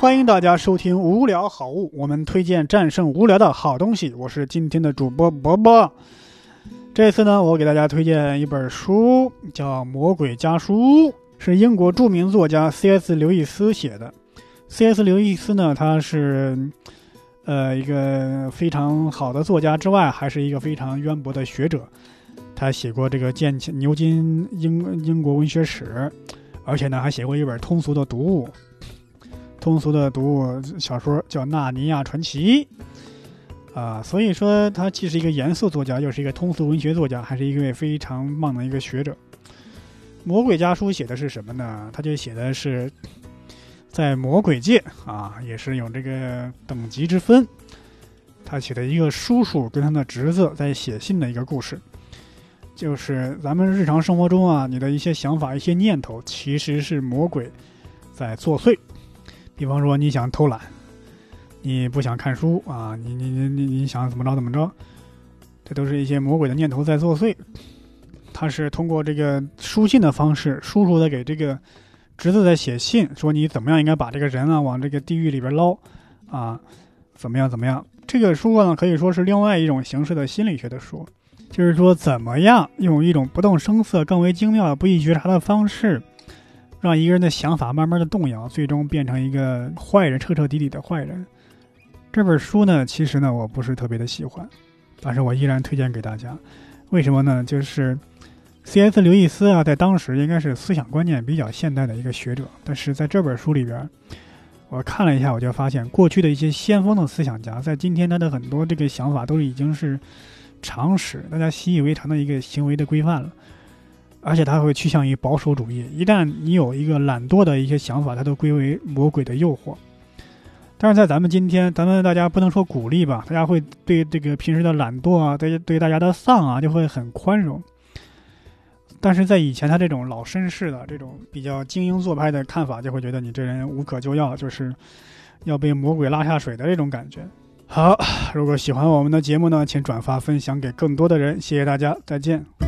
欢迎大家收听《无聊好物》，我们推荐战胜无聊的好东西。我是今天的主播伯伯。这次呢，我给大家推荐一本书，叫《魔鬼家书》，是英国著名作家 C.S. 刘易斯写的。C.S. 刘易斯呢，他是呃一个非常好的作家之外，还是一个非常渊博的学者。他写过这个《剑牛津英英国文学史》，而且呢，还写过一本通俗的读物。通俗的读物小说叫《纳尼亚传奇》，啊，所以说他既是一个严肃作家，又是一个通俗文学作家，还是一位非常棒的一个学者。《魔鬼家书》写的是什么呢？他就写的是在魔鬼界啊，也是有这个等级之分。他写的一个叔叔跟他的侄子在写信的一个故事，就是咱们日常生活中啊，你的一些想法、一些念头，其实是魔鬼在作祟。比方说，你想偷懒，你不想看书啊，你你你你你想怎么着怎么着，这都是一些魔鬼的念头在作祟。他是通过这个书信的方式，叔叔在给这个侄子在写信，说你怎么样应该把这个人啊往这个地狱里边捞啊，怎么样怎么样。这个书呢可以说是另外一种形式的心理学的书，就是说怎么样用一种不动声色、更为精妙的、不易觉察的方式。让一个人的想法慢慢的动摇，最终变成一个坏人，彻彻底底的坏人。这本书呢，其实呢，我不是特别的喜欢，但是我依然推荐给大家。为什么呢？就是 C.S. 刘易斯啊，在当时应该是思想观念比较现代的一个学者，但是在这本书里边，我看了一下，我就发现过去的一些先锋的思想家，在今天他的很多这个想法都已经是常识，大家习以为常的一个行为的规范了。而且他会趋向于保守主义。一旦你有一个懒惰的一些想法，它都归为魔鬼的诱惑。但是在咱们今天，咱们大家不能说鼓励吧，大家会对这个平时的懒惰啊，对对大家的丧啊，就会很宽容。但是在以前，他这种老绅士的这种比较精英做派的看法，就会觉得你这人无可救药，就是要被魔鬼拉下水的这种感觉。好，如果喜欢我们的节目呢，请转发分享给更多的人，谢谢大家，再见。